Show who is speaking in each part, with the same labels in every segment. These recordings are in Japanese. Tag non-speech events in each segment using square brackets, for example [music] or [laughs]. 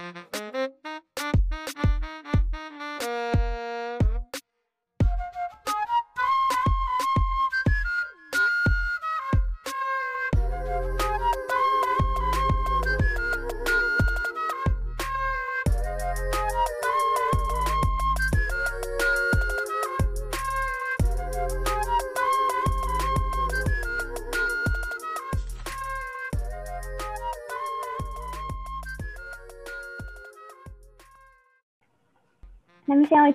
Speaker 1: Mm-hmm.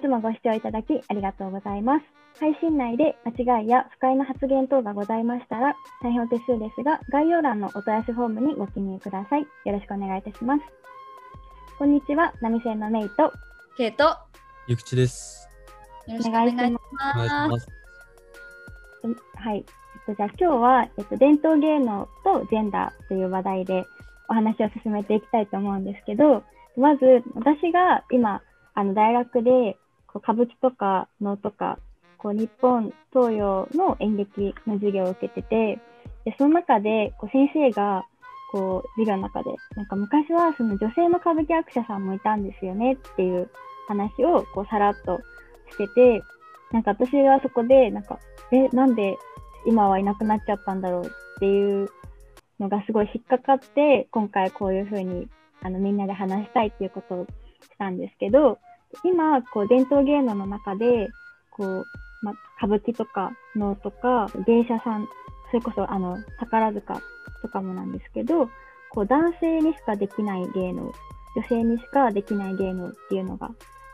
Speaker 1: つもご視聴いただきありがとうございます。配信内で間違いや不快な発言等がございましたら、大変お手数ですが、概要欄のお問い合わせフォームにご記入ください。よろしくお願いいたします。こんにちは、ナミセンのメイと、
Speaker 2: ケイト、よ
Speaker 3: ゆきちです。
Speaker 2: ろしくお願いしま。
Speaker 3: す。
Speaker 1: はい。えっと、じゃあ今日は、えっと、伝統芸能とジェンダーという話題でお話を進めていきたいと思うんですけど、まず私が今、あの大学でこう歌舞伎とか能とか、こう日本東洋の演劇の授業を受けてて、でその中でこう先生がこう授業の中で、なんか昔はその女性の歌舞伎役者さんもいたんですよねっていう話をこうさらっとしてて、なんか私はそこで、なんか、え、なんで今はいなくなっちゃったんだろうっていうのがすごい引っかかって、今回こういうふうにあのみんなで話したいっていうことをしたんですけど、今、こう伝統芸能の中で、こう、ま、歌舞伎とか能とか芸者さん、それこそあの宝塚とかもなんですけど、こう男性にしかできない芸能、女性にしかできない芸能っていうのが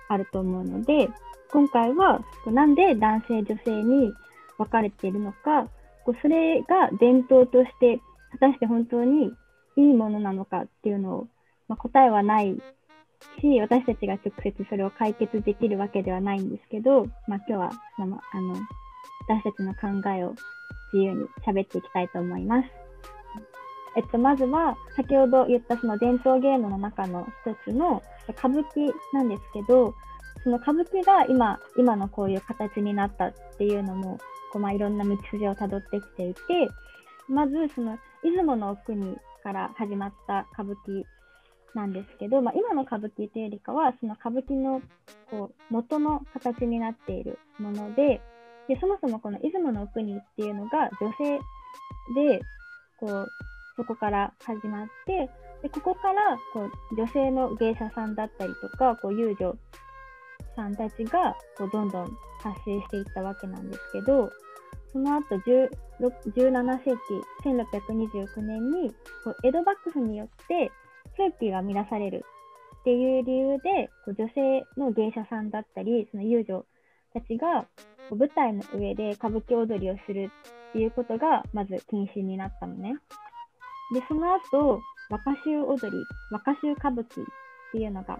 Speaker 1: あると思うので、今回はなんで男性女性に分かれているのか、こうそれが伝統として果たして本当にいいものなのかっていうのを、まあ、答えはないし、私たちが直接それを解決できるわけではないんですけど、まあ、今日はそのあの私たちの考えを自由に喋っていきたいと思います。えっと、まずは先ほど言ったその伝統芸能の中の一つの歌舞伎なんですけど、その歌舞伎が今今のこういう形になったっていうのもこう、まあ、いろんな道筋をたどってきていてまずその出雲の国から始まった歌舞伎なんですけど、まあ、今の歌舞伎というよりかはその歌舞伎のこう元の形になっているものででそもそもこの出雲の国っていうのが女性でこうそこから始まってでここからこう女性の芸者さんだったりとかこう遊女さんたちがこうどんどん発生していったわけなんですけど、その後17世紀、1629年にこう江戸幕府によって風紀が乱されるっていう理由で、こう女性の芸者さんだったり、その遊女たちがこう舞台の上で歌舞伎踊りをするっていうことがまず禁止になったのね。で、その後、若衆踊り、若衆歌舞伎っていうのが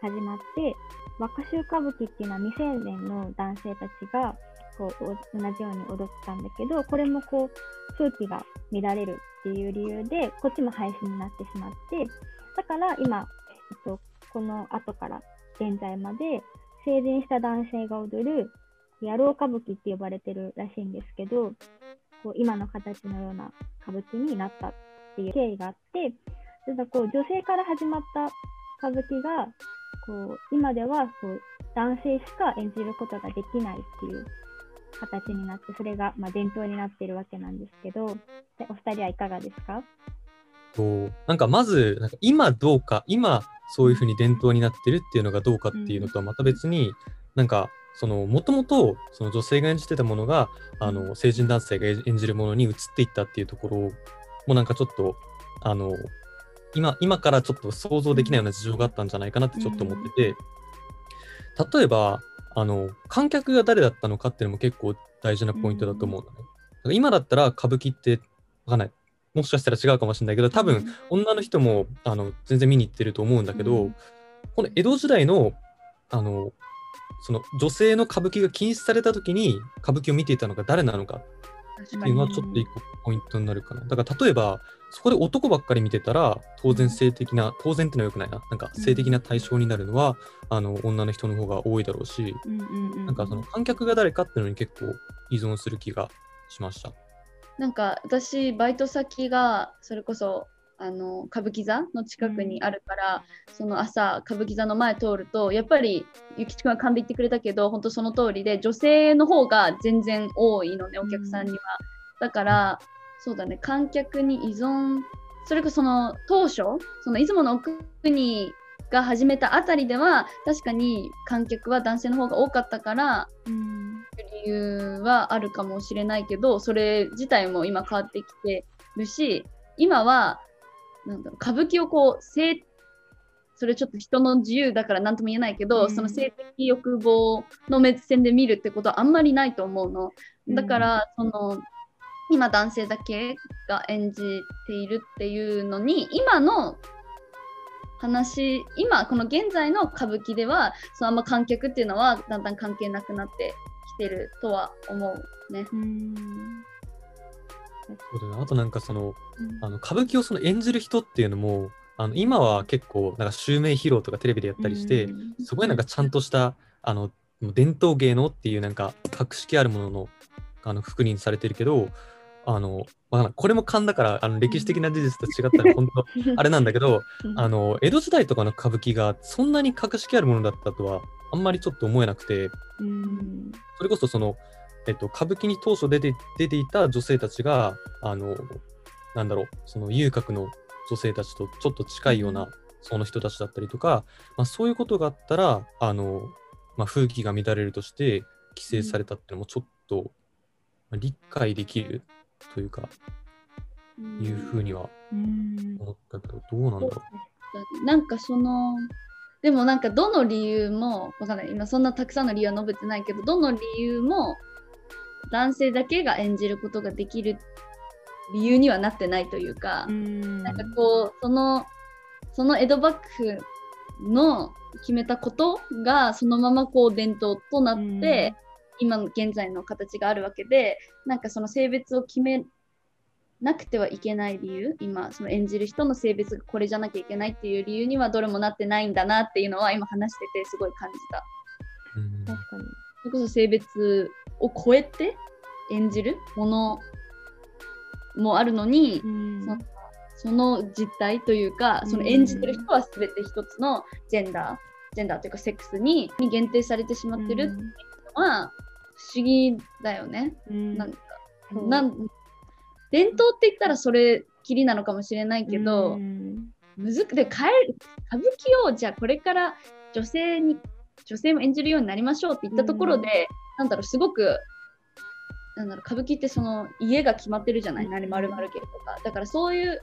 Speaker 1: 始まって、若衆歌舞伎っていうのは未成年の男性たちがこう同じように踊ったんだけどこれもこう風紀が乱れるっていう理由でこっちも廃止になってしまってだから今、えっと、この後から現在まで成人した男性が踊る野郎歌舞伎って呼ばれてるらしいんですけどこう今の形のような歌舞伎になったっていう経緯があってただこう女性から始まった歌舞伎がこう今ではこう男性しか演じることができないっていう形になってそれがまあ伝統になっているわけなんですけどでお二人はいかがですか？
Speaker 3: となんかまずなんか今どうか今そういうふうに伝統になってるっていうのがどうかっていうのとはまた別に、なんかそのもともとその女性が演じてたものがあの成人男性が演じるものに移っていったっていうところもなんかちょっとあの今今からちょっと想像できないような事情があったんじゃないかなってちょっと思ってて、例えばあの観客が誰だったのかっていうのも結構大事なポイントだと思うのね。だから今だったら歌舞伎ってわかんないもしかしたら違うかもしれないけど多分、女の人もあの全然見に行ってると思うんだけど、
Speaker 1: うん。
Speaker 3: この江戸時代のあのその女性の歌舞伎が禁止された時に歌舞伎を見ていたのが誰なのか。
Speaker 2: 確
Speaker 3: っていうのはちょっと一個ポイントになるかな。だから例えばそこで男ばっかり見てたら当然性的な当然ってのはよくないな。なんか性的な対象になるのは、あの女の人の方が多いだろうし、
Speaker 1: うんうんうん
Speaker 3: なんかその観客が誰かっていうのに結構依存する気がしました。
Speaker 2: なんか私バイト先がそれこそああの歌舞伎座の近くにあるから、その朝歌舞伎座の前通るとやっぱりゆきちくんは勘で言ってくれたけど本当その通りで女性の方が全然多いのねお客さんには、だからそうだね観客に依存それこそその当初その出雲の奥にが始めたあたりでは確かに観客は男性の方が多かったから
Speaker 1: うん
Speaker 2: 理由はあるかもしれないけどそれ自体も今変わってきてるし今はなんだろう歌舞伎をこう性それちょっと人の自由だから何とも言えないけど、
Speaker 1: うん
Speaker 2: その性的欲望の目線で見るってことはあんまりないと思うの。だから、その今男性だけが演じているっていうのに今の話今この現在の歌舞伎ではそのあんま観客っていうのはだんだん関係なくなってきてるとは思うね。
Speaker 1: うん
Speaker 3: そうだよね。あとなんかその
Speaker 2: うん。
Speaker 3: あの歌舞伎をその演じる人っていうのもあの今は結構なんか襲名披露とかテレビでやったりして、
Speaker 1: うん
Speaker 3: すごいなんかちゃんとしたあの伝統芸能っていうなんか格式あるもののあの服にされてるけどあの、まあ、これも勘だからあの歴史的な事実と違ったら本当 [laughs] あれなんだけどあの江戸時代とかの歌舞伎がそんなに格式あるものだったとはあんまりちょっと思えなくて
Speaker 1: うん。
Speaker 3: それこそその、えっと、歌舞伎に当初出て出ていた女性たちがあのなんだろうその遊郭の女性たちとちょっと近いようなその人たちだったりとか、まあ、そういうことがあったらあの、まあ、風紀が乱れるとして規制されたっていうのもちょっとまあ理解できるというかいうふうには
Speaker 1: うん。
Speaker 3: 思ったけどどうなんだろ
Speaker 2: なんかそのでもなんかどの理由もわかんない。今そんなたくさんの理由は述べてないけどどの理由も男性だけが演じることができる理由にはなってないというか、
Speaker 1: うん
Speaker 2: なんかこうそのその江戸幕府の決めたことがそのままこう伝統となって、今の現在の形があるわけでなんかその性別を決めなくてはいけない理由今その演じる人の性別がこれじゃなきゃいけないっていう理由にはどれもなってないんだなっていうのは今話しててすごい感じた。
Speaker 3: う。うん
Speaker 1: 確かに
Speaker 2: それこそ性別を超えて演じるものもあるのに、
Speaker 1: うん。
Speaker 2: そその実態というか、その演じてる人は全て一つのジェンダー、ジェンダーというかセックスにに限定されてしまってるっていうのは不思議だよね。
Speaker 1: うん。
Speaker 2: なんかなん伝統って言ったらそれきりなのかもしれないけど、
Speaker 1: うん。
Speaker 2: むずくて変える歌舞伎をじゃあこれから女性に女性も演じるようになりましょうって言ったところで、なんだろうすごくなんだろう歌舞伎ってその家が決まってるじゃない、
Speaker 1: うん。
Speaker 2: 何丸々家とか。だからそういう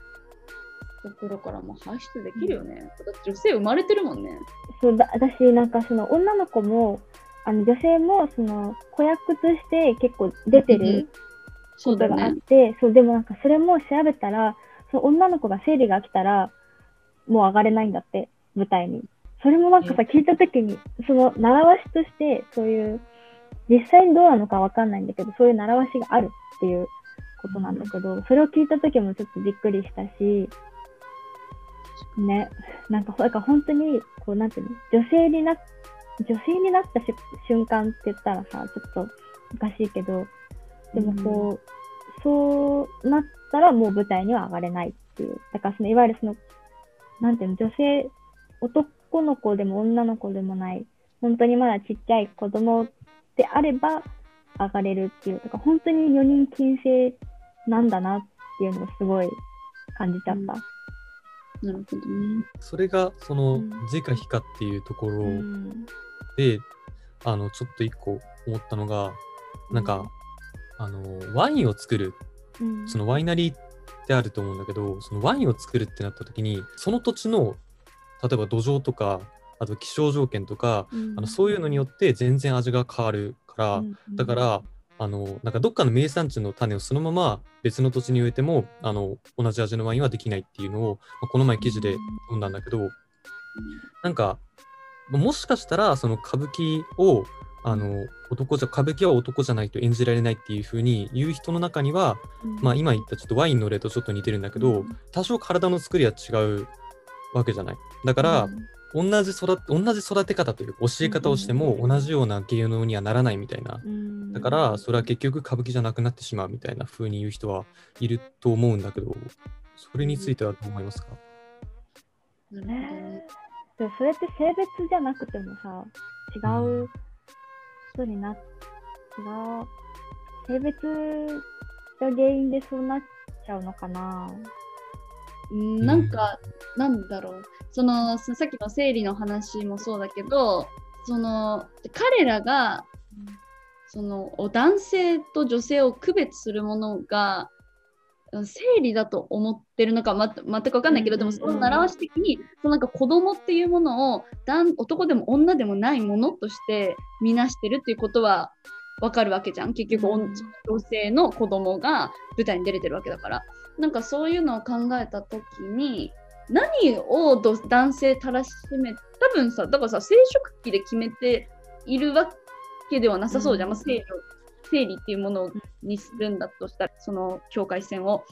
Speaker 2: ところからも排出できるよね、だって女性生まれてるもんね。
Speaker 1: そうだ私なんかその女の子もあの女性もその子役として結構出てることがあっ
Speaker 2: ね
Speaker 1: て、そうでもなんかそれも調べたらその女の子が生理が来たらもう上がれないんだって舞台に。それもなんかさ聞いた時にその習わしとしてそういう実際にどうなのかわかんないんだけどそういう習わしがあるっていうことなんだけどそれを聞いた時もちょっとびっくりしたしねなんかだから本当にこうなんていうの女性にな女性になったし瞬間って言ったらさちょっとおかしいけどでもこう、そうなったらもう舞台には上がれないっていう。だからそのいわゆるその、なんていうの、女性、男の子でも女の子でもない、本当にまだちっちゃい子供であれば上がれるっていう。だから本当に4人禁制なんだなっていうのをすごい感じちゃった。
Speaker 2: なるほどね。
Speaker 3: それがその
Speaker 1: うん。
Speaker 3: 是か非かっていうところ
Speaker 1: うん。
Speaker 3: で、あのちょっと一個思ったのがなんか、あのワインを作る
Speaker 1: うん。
Speaker 3: そのワイナリーってあると思うんだけどそのワインを作るってなった時にその土地の例えば土壌とかあと気象条件とか、
Speaker 1: うん。
Speaker 3: あのそういうのによって全然味が変わるから、
Speaker 1: うん
Speaker 3: だからあのなんかどっかの名産地の種をそのまま別の土地に植えてもあの同じ味のワインはできないっていうのを、まあこの前記事で読んだんだけど、なんかまあもしかしたらその歌舞伎をあの男じゃ歌舞伎は男じゃないと演じられないっていう風に言う人の中には、まあ、今言ったちょっとワインの例とちょっと似てるんだけど、
Speaker 1: うん。
Speaker 3: 多少体の作りは違うわけじゃない。だから、同じ育て同じ育て方というか教え方をしても
Speaker 1: うん
Speaker 3: 同じような芸能にはならないみたいな。
Speaker 1: うん
Speaker 3: だからそれは結局歌舞伎じゃなくなってしまうみたいな風に言う人はいると思うんだけどそれについてはどう思いますか？
Speaker 2: ね。
Speaker 1: でもそれって性別じゃなくてもさ、違う人になっ、違う、性別が原因でそうなっちゃうのかな。
Speaker 2: うんなんか、なんだろう。その、ささっきの生理の話もそうだけど、その、彼らが、その、お男性と女性を区別するものが、生理だと思ってるのか、ま、全く分かんないけど、でもその習わし的にそのなんか子供っていうものを男男でも女でもないものとして見なしてるっていうことは分かるわけじゃん。結局、
Speaker 1: うん。
Speaker 2: 女性の子供が舞台に出れてるわけだから。なんかそういうのを考えた時に何をど男性たらしめ多分さだからさ生殖期で決めているわけではなさそうじゃん、
Speaker 1: うん。
Speaker 2: まあ、生理を生理っていうものにするんだとしたらその境界線を。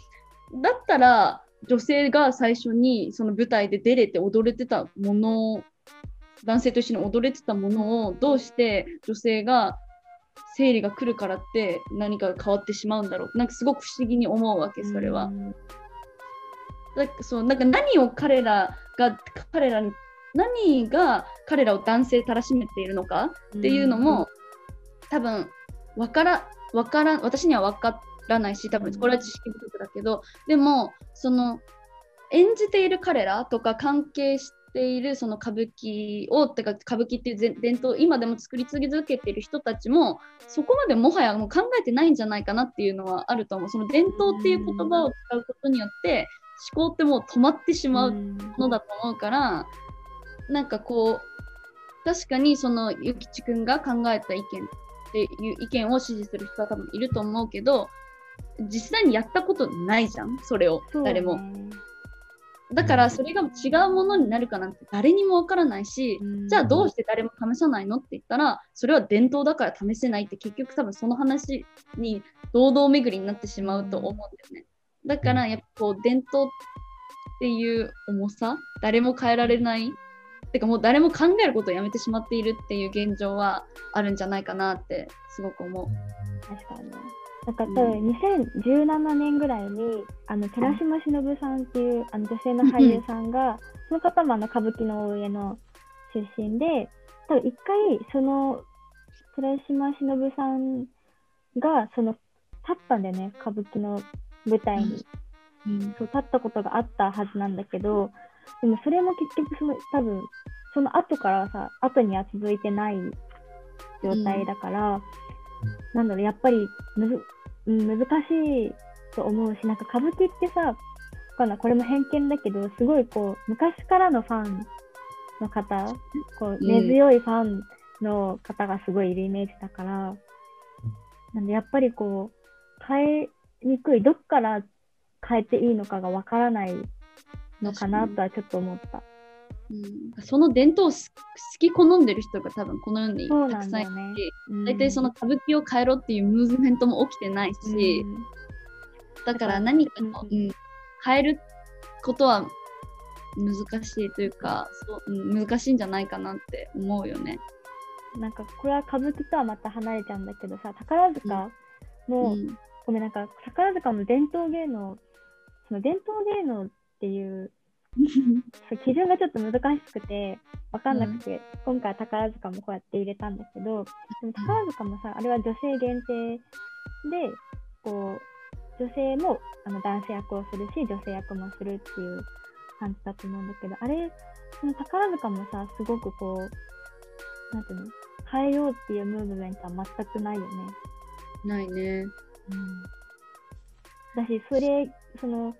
Speaker 2: だったら女性が最初にその舞台で出れて踊れてたもの男性と一緒に踊れてたものをどうして女性が生理が来るからって何かが変わってしまうんだろう。なんかすごく不思議に思うわけそれは。
Speaker 1: うん。
Speaker 2: だそうなんか何を彼らが彼らに何が彼らを男性たらしめているのかっていうのも、多分わからわから私には分からないし多分これは知識不足だけど、でもその演じている彼らとか関係しているその歌舞伎をてか歌舞伎っていうぜ伝統今でも作り続けている人たちもそこまでもはやもう考えてないんじゃないかなっていうのはあると思う。その伝統っていう言葉を使うことによって思考ってもう止まってしまうものだと思うから、なんかこう確かにそのゆきちくんが考えた意見っていう意見を支持する人は多分いると思うけど実際にやったことないじゃんそれを誰も、
Speaker 1: ね
Speaker 2: だからそれが違うものになるかなんて誰にもわからないし、
Speaker 1: うん。
Speaker 2: じゃあどうして誰も試さないのって言ったらそれは伝統だから試せないって結局多分その話に堂々巡りになってしまうと思うんだよね。だからやっぱこう伝統っていう重さ誰も変えられないてかもう誰も考えることをやめてしまっているっていう現状はあるんじゃないかなってすごく思う。
Speaker 1: 確かにね。なんか多分2017年ぐらいにあの寺島しのぶさんっていうあの女性の俳優さんが、その方もあの歌舞伎の上の出身で多分一回その寺島しのぶさんがその立ったんだよね歌舞伎の舞台に、
Speaker 2: うん
Speaker 1: そう立ったことがあったはずなんだけどでもそれも結局その多分その後からさ後には続いてない状態だから、なんだろうやっぱりむずうん難しいと思うしなんか歌舞伎ってさわかんないこれも偏見だけどすごいこう昔からのファンの方こう
Speaker 2: うん。
Speaker 1: 根強いファンの方がすごいいるイメージだから、なんでやっぱりこう変えにくい。どっから変えていいのかがわからないのかなとはちょっと思った。
Speaker 2: うん。その伝統をす好き好んでる人が多分この世にたくさんいて大体その歌舞伎を変えろっていうムーブメントも起きてないし、
Speaker 1: うん。
Speaker 2: だから何かの、
Speaker 1: う
Speaker 2: うん。ん。変えることは難しいというかそう、うん、難しいんじゃないかなって思うよね。
Speaker 1: なんかこれは歌舞伎とはまた離れちゃうんだけどさ宝塚も、
Speaker 2: うん
Speaker 1: ごめんなんか宝塚も伝統芸能その伝統芸能っていう [laughs] 基準がちょっと難しくて分かんなくて、今回宝塚もこうやって入れたんだけどでも宝塚もさあれは女性限定でこう女性もあの男性役をするし女性役もするっていう感じだと思うんだけどあれその宝塚もさすごくこうなんていうの変えようっていうムーブメントは全くないよね。
Speaker 2: ないね。
Speaker 1: だし、それ、その、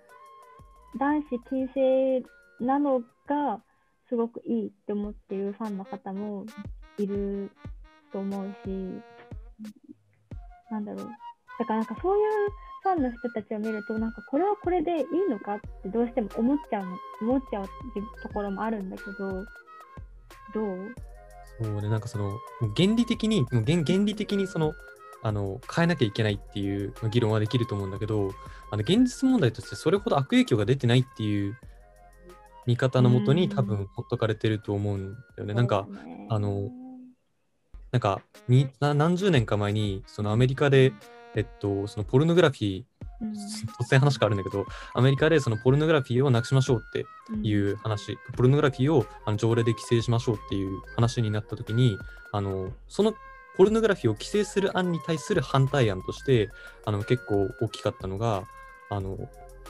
Speaker 1: 男子禁制なのが、すごくいいって思っているファンの方もいると思うし、なんだろう。だからなんかそういうファンの人たちを見ると、なんかこれはこれでいいのかってどうしても思っちゃう、思っちゃうところもあるんだけど、どう？
Speaker 3: そうね、なんかその、原理的に、原原理的にその、あの、変えなきゃいけないっていう議論はできると思うんだけど、あの、現実問題としてそれほど悪影響が出てないっていう見方のもとに
Speaker 1: うん。
Speaker 3: 多分ほっとかれてると思うんだよね。なんか、あの、なんかにな何十年か前にそのアメリカで、えっと、そのポルノグラフィ
Speaker 1: うん。
Speaker 3: 突然話変わるんだけど、アメリカでそのポルノグラフィーをなくしましょうって
Speaker 1: うん。
Speaker 3: いう話、ポルノグラフィーをあの条例で規制しましょうっていう話になったときに、あのそのポルノグラフィーを規制する案に対する反対案として、あの結構大きかったのが、あの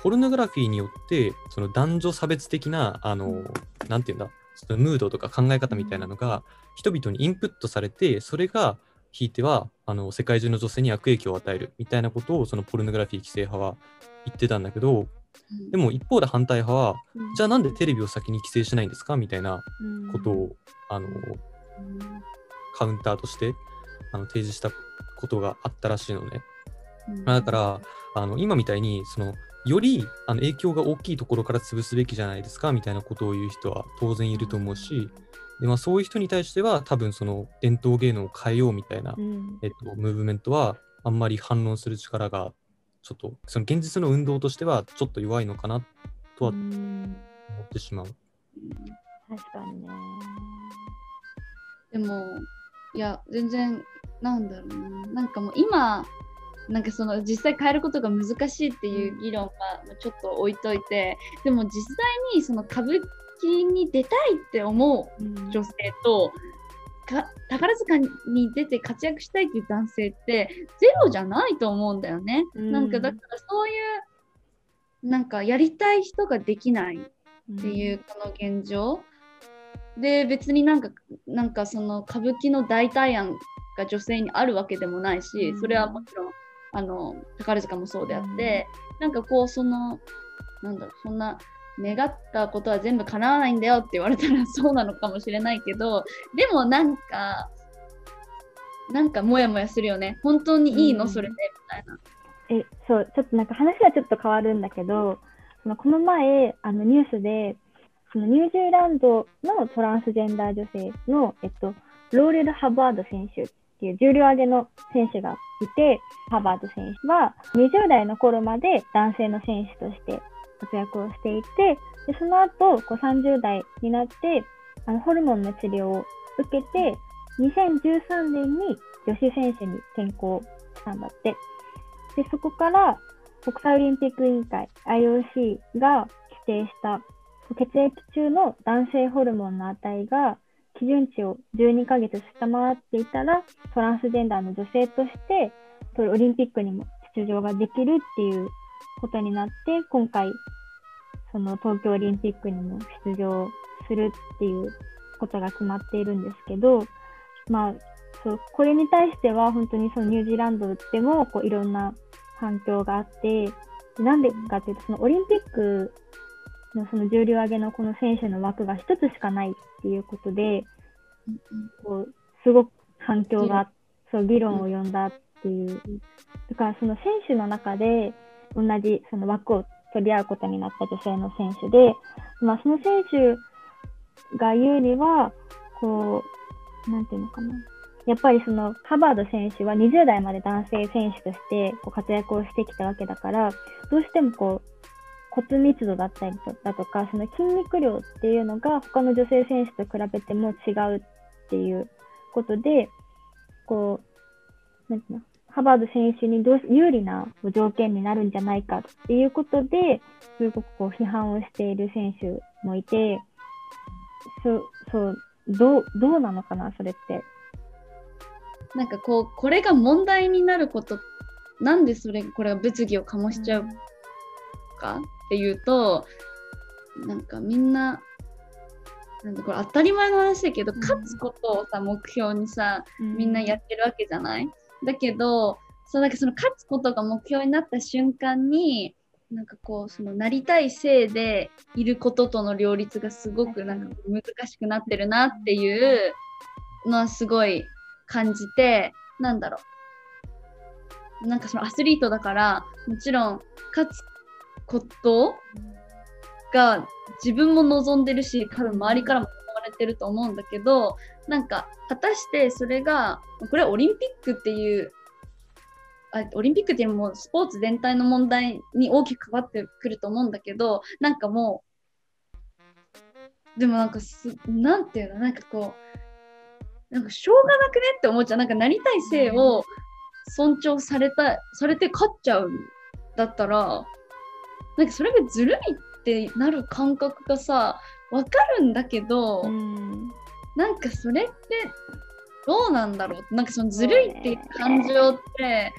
Speaker 3: ポルノグラフィーによって、その男女差別的な、あの、なんていうんだ、そのムードとか考え方みたいなのが、人々にインプットされて、それが、ひいてはあの世界中の女性に悪影響を与えるみたいなことをそのポルノグラフィー規制派は言ってたんだけど、でも一方で反対派は、
Speaker 1: うん。
Speaker 3: じゃあなんでテレビを先に規制しないんですかみたいな
Speaker 1: うん
Speaker 3: ことを、あのカウンターとしてあの提示したことがあったらしいのね。まあだからあの今みたいにそのよりあの影響が大きいところから潰すべきじゃないですかみたいなことを言う人は当然いると思うし、でまあ、そういう人に対しては多分その伝統芸能を変えようみたいな、
Speaker 1: うん
Speaker 3: えっと、ムーブメントはあんまり反論する力がちょっとその現実の運動としてはちょっと弱いのかなとは
Speaker 1: うん
Speaker 3: 思ってしまう。
Speaker 1: 確かにね。
Speaker 2: でもいや全然なんだろうな。なんかもう今なんかその実際変えることが難しいっていう議論はまあちょっと置いといてでも実際にその歌舞伎に出たいって思う
Speaker 1: うん
Speaker 2: 女性とか宝塚に出て活躍したいっていう男性ってゼロじゃないと思うんだよね。
Speaker 1: うん。
Speaker 2: なんかだからそういうなんかやりたい人ができないっていうこの現状、で別になんかなんかその歌舞伎の代替案が女性にあるわけでもないし、
Speaker 1: うん。
Speaker 2: それはもちろんあの宝塚もそうであって、なんかこうそのなんだろうそんな願ったことは全部叶わないんだよって言われたら [laughs] そうなのかもしれないけどでもなんかなんかモヤモヤするよね。本当にいいの、
Speaker 1: うん。
Speaker 2: それでみたいな。
Speaker 1: え、そう、ちょっとなんか話はちょっと変わるんだけど、そのこの前、あのニュースで、そのニュージーランドのトランスジェンダー女性の、えっと、ローレル・ハバード選手っていう重量挙げの選手がいて、ハバード選手は20代の頃まで男性の選手として活躍をしていて、でその後こう30代になってあのホルモンの治療を受けて、2013年に女子選手に転向したんだって。で、そこから国際オリンピック委員会 IOC が規定した血液中の男性ホルモンの値が基準値を12ヶ月下回っていたらトランスジェンダーの女性としてオリンピックにも出場ができるっていうことになって今回その東京オリンピックにも出場するっていうことが決まっているんですけどまあそうこれに対しては本当にそのニュージーランドでもこういろんな反響があってなんでかというとそのオリンピックのその重量挙げのこの選手の枠が一つしかないっていうことでこうすごく反響がそう議論を呼んだっていう。だからその選手の中で同じその枠を取り合うことになった女性の選手で、まあ、その選手が言うにはこうなんていうのかな。やっぱりそのハバード選手は20代まで男性選手としてこう活躍をしてきたわけだからどうしてもこう骨密度だったりだとかその筋肉量っていうのが他の女性選手と比べても違うっていうことでこうなんていうの？ハバード選手にどう有利な条件になるんじゃないかっていうことですごくこう批判をしている選手もいてそうそうどうどうなのかなそれって。
Speaker 2: なんかこうこれが問題になることなんでそれこれが物議を醸しちゃうかっていうとなんかみんななんだこれ当たり前の話だけど、
Speaker 1: うん。
Speaker 2: 勝つことをさ目標にさ
Speaker 1: うん。
Speaker 2: みんなやってるわけじゃない、だけどそうなんかその勝つことが目標になった瞬間になんかこうそのなりたい性でいることとの両立がすごくなんか難しくなってるなっていうのはすごい感じてなんだろう？なんかそのアスリートだからもちろん勝つことが自分も望んでるし多分周りからも望まれてると思うんだけどなんか果たしてそれがこれはオリンピックっていうあオリンピックっていうのもスポーツ全体の問題に大きく関わってくると思うんだけどなんかもうでもなんかすなんていうのなんかこうなんかしょうがなくねって思っちゃう。なんかなりたい性を尊重されたされて勝っちゃうんだったらなんかそれがずるいってなる感覚がさわかるんだけど、
Speaker 1: うん
Speaker 2: なんかそれってどうなんだろう？なんかそのずるいっていう感情って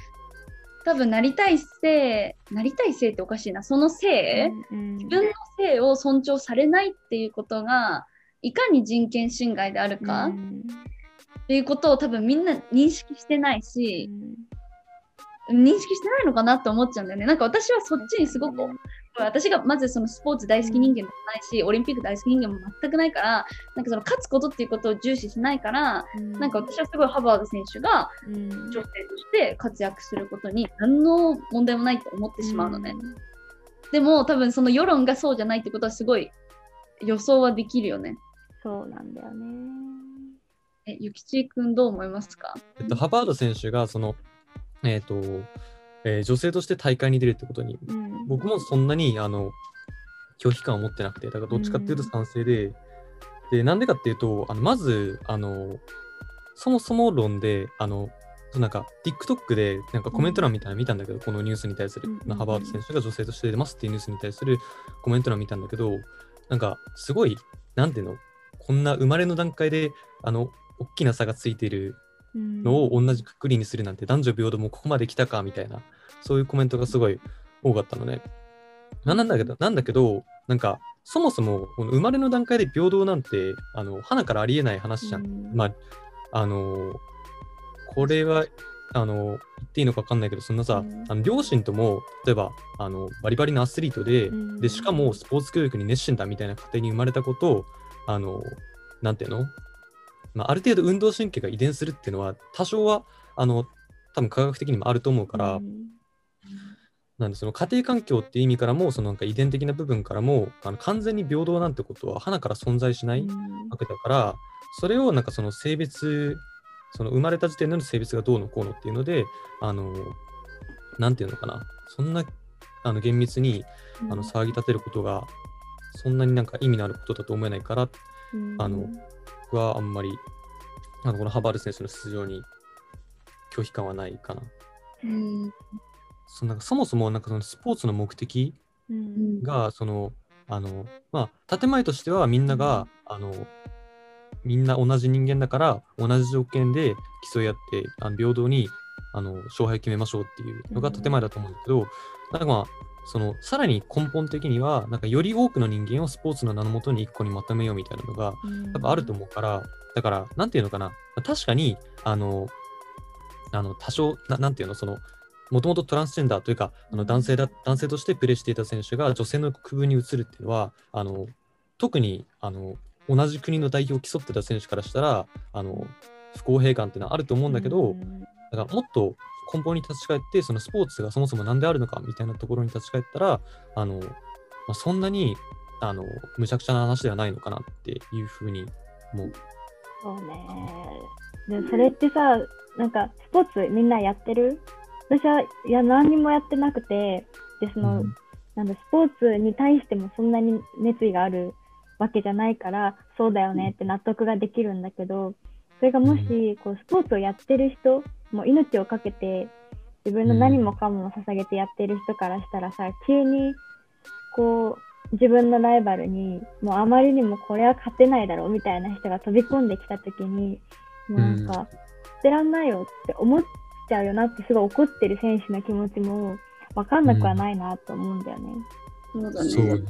Speaker 2: 多分なりたい性なりたい性っておかしいな。その性、
Speaker 1: うん
Speaker 2: 自分の性を尊重されないっていうことがいかに人権侵害であるかっ
Speaker 1: うん。
Speaker 2: ていうことを多分みんな認識してないし、
Speaker 1: うん。
Speaker 2: 認識してないのかなって思っちゃうんだよね。なんか私はそっちにすごく、私がまずそのスポーツ大好き人間でもないし、オリンピック大好き人間も全くないから、なんかその勝つことっていうことを重視しないから、なんか私はすごいハバード選手が
Speaker 1: うん
Speaker 2: 女性として活躍することに何の問題もないと思ってしまうのね。でも多分その世論がそうじゃないってことはすごい予想はできるよね。
Speaker 1: そうなんだよね。
Speaker 2: え、ゆきちくんどう思いますか？
Speaker 3: えっと、ハバード選手がその、えっとえー女性として大会に出るってことに。
Speaker 1: うん。
Speaker 3: 僕もそんなにあの拒否感を持ってなくてだからどっちかっていうと賛成で、でなんでかっていうとあのまずあのそもそも論であのなんか TikTok でなんかコメント欄みたいなの見たんだけど、このニュースに対する、
Speaker 1: うん。うんうん
Speaker 3: ハバード選手が女性として出ますっていうニュースに対するコメント欄見たんだけどなんかすごいなんていうのこんな生まれの段階であの大きな差がついているのを同じくくりにするなんて男女平等もここまで来たかみたいなそういうコメントがすごい多かったのね。ななんだけど、なんだけど、なんかそもそもこの生まれの段階で平等なんてあの花からありえない話じゃん。
Speaker 1: うん。
Speaker 3: まあ、あのこれはあの言っていいのか分かんないけど、そんなさ、
Speaker 1: うん。
Speaker 3: あの両親とも例えばあのバリバリのアスリートで、
Speaker 1: うん。
Speaker 3: でしかもスポーツ教育に熱心だみたいな家庭に生まれたことをあのなんていうの、まあ、ある程度運動神経が遺伝するっていうのは多少はあの多分科学的にもあると思うから、
Speaker 1: うん。
Speaker 3: なんでその家庭環境っていう意味からもそのなんか遺伝的な部分からもあの完全に平等なんてことは花から存在しないわけだから、それをなんかその性別その生まれた時点での性別がどうのこうのっていうのであのなんていうのかな。そんなあの厳密にあの騒ぎ立てることがそんなになんか意味のあることだと思えないから
Speaker 1: うん。
Speaker 3: あの僕はあんまりあのこのハバール選手の出場に拒否感はないかな。
Speaker 2: うん。
Speaker 3: そのなんかそもそもなんかそのスポーツの目的
Speaker 1: うん
Speaker 3: がそのあのまあ建前としてはみんなが、あのみんな同じ人間だから同じ条件で競い合ってあの平等にあの勝敗を決めましょうっていうのが建前だと思うんだけど、なんかまあそのさらに根本的にはなんかより多くの人間をスポーツの名のもとに一個にまとめようみたいなのが
Speaker 1: うん。
Speaker 3: 多分あると思うから、だから、なんていうのかな、まあ確かに、あの、あの多少な、なんていうの、その、もともとトランスジェンダーというか、あの男性だ男性としてプレーしていた選手が女性の区分に移るっていうのは、あの特にあの同じ国の代表を競ってた選手からしたら、あの不公平感っていうのはあると思うんだけど、
Speaker 1: うん。
Speaker 3: だからもっと根本に立ち返って、そのスポーツがそもそも何であるのかみたいなところに立ち返ったら、あのまあ、そんなにあのむちゃくちゃな話ではないのかなっていうふうに思う。
Speaker 1: そうね。でそれってさ、なんかスポーツみんなやってる？私はいや何にもやってなくて、でその、
Speaker 3: うん
Speaker 1: なんだスポーツに対してもそんなに熱意があるわけじゃないから、そうだよねって納得ができるんだけど、それがもしこうスポーツをやってる人、もう命をかけて自分の何もかも捧げてやってる人からしたらさ、急にこう自分のライバルにもうあまりにもこれは勝てないだろうみたいな人が飛び込んできた時にもうなんか、捨てらんないよって思っちゃうよなってすごい怒ってる選手の気持ちも分かんなくはないなと思うんだよね。
Speaker 2: そうだね。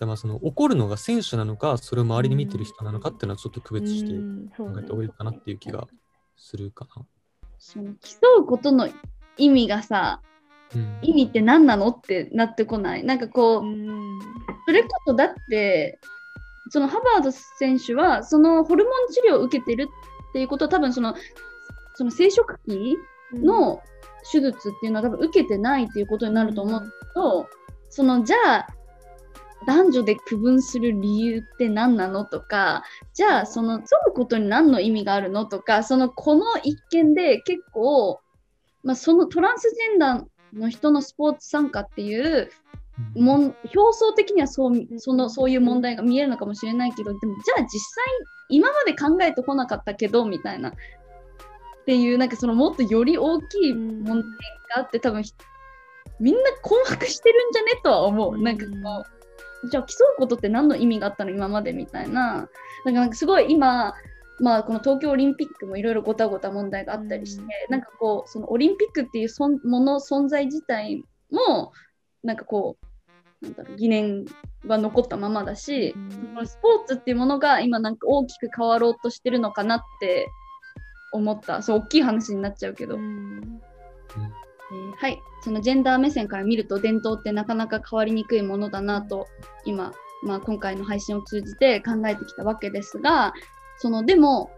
Speaker 3: でまあその怒るのが選手なのか、それを周りで見てる人なのかっていうのはちょっと区別して考えた方がいいかなっていう気がするかな。
Speaker 2: その競うことの意味がさ、
Speaker 3: うん。
Speaker 2: 意味って何なのってなってこない？なんかこう、
Speaker 1: うん。
Speaker 2: それこそだって、そのハバード選手は、そのホルモン治療を受けてるっていうことは、多分その、その生殖器の手術っていうのは多分受けてないっていうことになると思うと、そのじゃあ男女で区分する理由って何なのとかじゃあその競うことに何の意味があるのとかそのこの一件で結構、まあ、そのトランスジェンダーの人のスポーツ参加っていうもん表層的にはそうそのそういう問題が見えるのかもしれないけどでもじゃあ実際今まで考えてこなかったけどみたいなっていうなんかそのもっとより大きい問題があって多分ひみんな困惑してるんじゃねとは思う。
Speaker 1: うん
Speaker 2: なんかこう、じゃあ競うことって何の意味があったの今までみたいな。なんかすごい今、まあこの東京オリンピックもいろいろごたごた問題があったりして、
Speaker 1: うん
Speaker 2: なんかこう、そのオリンピックっていうもの、存在自体も、なんかこう、なんだろう、疑念は残ったままだし、
Speaker 1: うん
Speaker 2: スポーツっていうものが今なんか大きく変わろうとしてるのかなって思った。そう、大きい話になっちゃうけど。
Speaker 1: うん
Speaker 2: えーはい、そのジェンダー目線から見ると伝統ってなかなか変わりにくいものだなと今、まあ、今回の配信を通じて考えてきたわけですがそのでも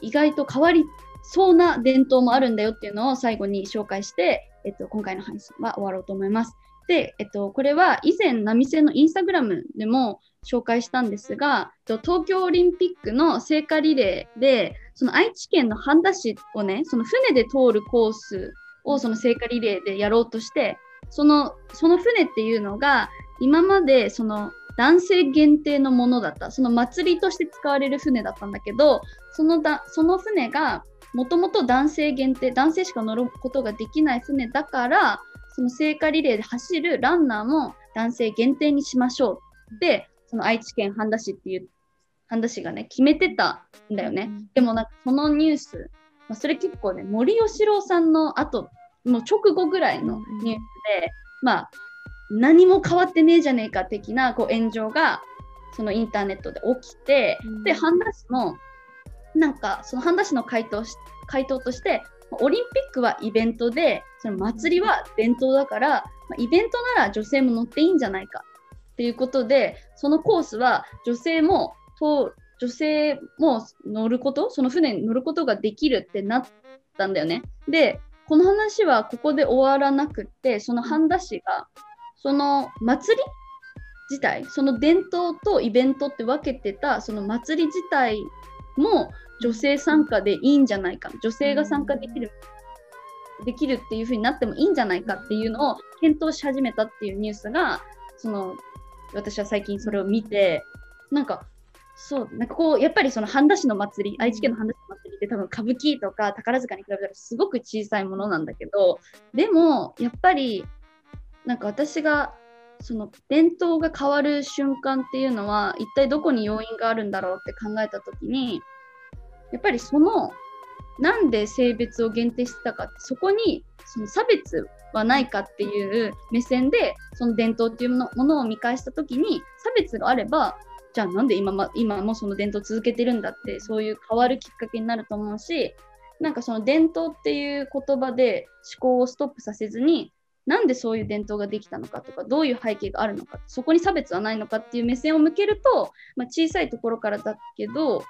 Speaker 2: 意外と変わりそうな伝統もあるんだよっていうのを最後に紹介して、えっと、今回の配信は終わろうと思います。で、えっと、これは以前、波線のインスタグラムでも紹介したんですが、東京オリンピックの聖火リレーで、その愛知県の半田市をね、その船で通るコースをその聖火リレーでやろうとして、そのその船っていうのが、今までその男性限定のものだった、その祭りとして使われる船だったんだけど、そのだその船がもともと男性限定、男性しか乗ることができない船だから、その聖火リレーで走るランナーも男性限定にしましょうで、その愛知県半田市っていう、半田市がね、決めてたんだよね。でもなんかそのニュース、まあ、それ結構ね、森喜朗さんの後、もう直後ぐらいのニュースで、まあ、何も変わってねえじゃねえか的なこう炎上が、そのインターネットで起きて、
Speaker 1: うん。
Speaker 2: で、半田市も、なんか、その半田市の回答し回答として、オリンピックはイベントで、その祭りは伝統だから、まあイベントなら女性も乗っていいんじゃないかっていうことで、そのコースは女性も通女性も乗ること、その船に乗ることができるってなったんだよね。で、この話はここで終わらなくって、その半田市が、その祭り自体、その伝統とイベントって分けてた、その祭り自体も女性参加でいいんじゃないか、女性が参加できる、できるっていう風になってもいいんじゃないかっていうのを検討し始めたっていうニュースが、その私は最近それを見て、なんか、そう、なんかこう、やっぱりその半田市の祭り、愛知県の半田市の祭りって多分歌舞伎とか宝塚に比べたらすごく小さいものなんだけど、でも、やっぱり、なんか私が、その伝統が変わる瞬間っていうのは、一体どこに要因があるんだろうって考えたときに、やっぱりその、なんで性別を限定してたかって、そこにその差別はないかっていう目線で、その伝統っていうものを見返したときに、差別があれば、じゃあなんで今,、ま、今もその伝統を続けてるんだって、そういう変わるきっかけになると思うし、なんかその伝統っていう言葉で思考をストップさせずに、なんでそういう伝統ができたのかとか、どういう背景があるのか、そこに差別はないのかっていう目線を向けると、まあ、小さいところからだけど、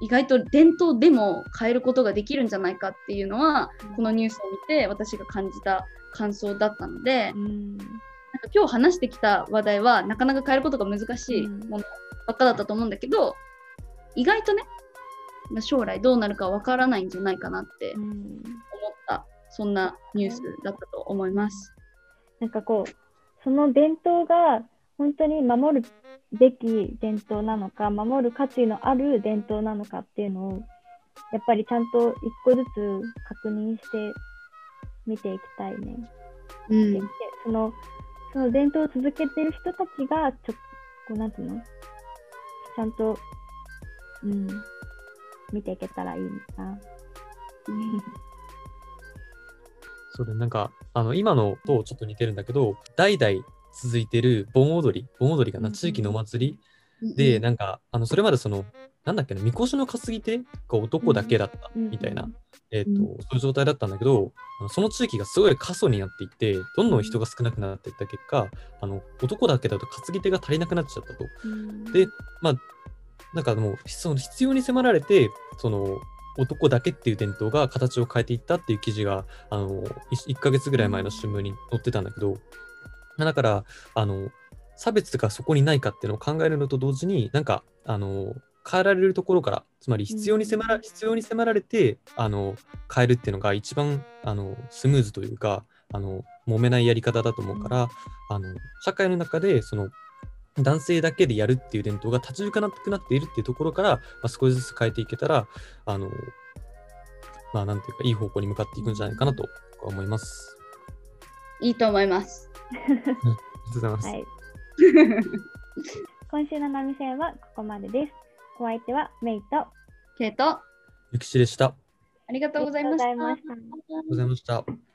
Speaker 2: 意外と伝統でも変えることができるんじゃないかっていうのは、このニュースを見て私が感じた感想だったので、
Speaker 1: うん。
Speaker 2: なんか今日話してきた話題はなかなか変えることが難しいものばっかだったと思うんだけど、意外とね、まあ将来どうなるかわからないんじゃないかなって
Speaker 1: うん
Speaker 2: 思った、そんなニュースだったと思います。
Speaker 1: なんかこう、その伝統が本当に守るべき伝統なのか、守る価値のある伝統なのかっていうのを、やっぱりちゃんと一個ずつ確認して見ていきたいね。
Speaker 2: うん
Speaker 1: でそのその伝統を続けてる人たちが、ちょこうなんていうの？ちゃんと、うん、見ていけたらいいな。[laughs]
Speaker 3: それなんか、あの、今のとちょっと似てるんだけど、代々続いてる盆踊り、盆踊りかな、地域のお祭りで、なんか、あの、それまでその、なんだっけな、みこしの担ぎ手が男だけだったみたいな、えっ、と、
Speaker 2: うん。
Speaker 3: そういう状態だったんだけど、その地域がすごい過疎になっていって、どんどん人が少なくなっていった結果、あの、男だけだと担ぎ手が足りなくなっちゃったと。
Speaker 1: うん。
Speaker 3: で、まあ、なんかもう、その必要に迫られて、その、男だけっていう伝統が形を変えていったっていう記事が、あの、1, ヶ月ぐらい前の新聞に載ってたんだけど、だから、あの、差別がそこにないかっていうのを考えるのと同時に、なんか、あの、変えられるところから、つまり必要に迫ら,、
Speaker 1: うん
Speaker 3: 必要に迫られて、あの、変えるっていうのが一番、あの、スムーズというか、あの、揉めないやり方だと思うから、あの、社会の中で、その、男性だけでやるっていう伝統が立ち行かなくなっているっていうところから、まあ、少しずつ変えていけたら、あの、まあ、なんていうか、いい方向に向かっていくんじゃないかなと僕は思います。
Speaker 2: いいと思います。[laughs]
Speaker 3: ありがとうございます。
Speaker 1: はい。[laughs] [laughs] 今週の波線はここまでです。お相手はメイとあ
Speaker 2: ケイト、あ
Speaker 3: ゆきちでした。あり
Speaker 2: りがとうございました。
Speaker 1: りがとうございました。
Speaker 3: がとうございました。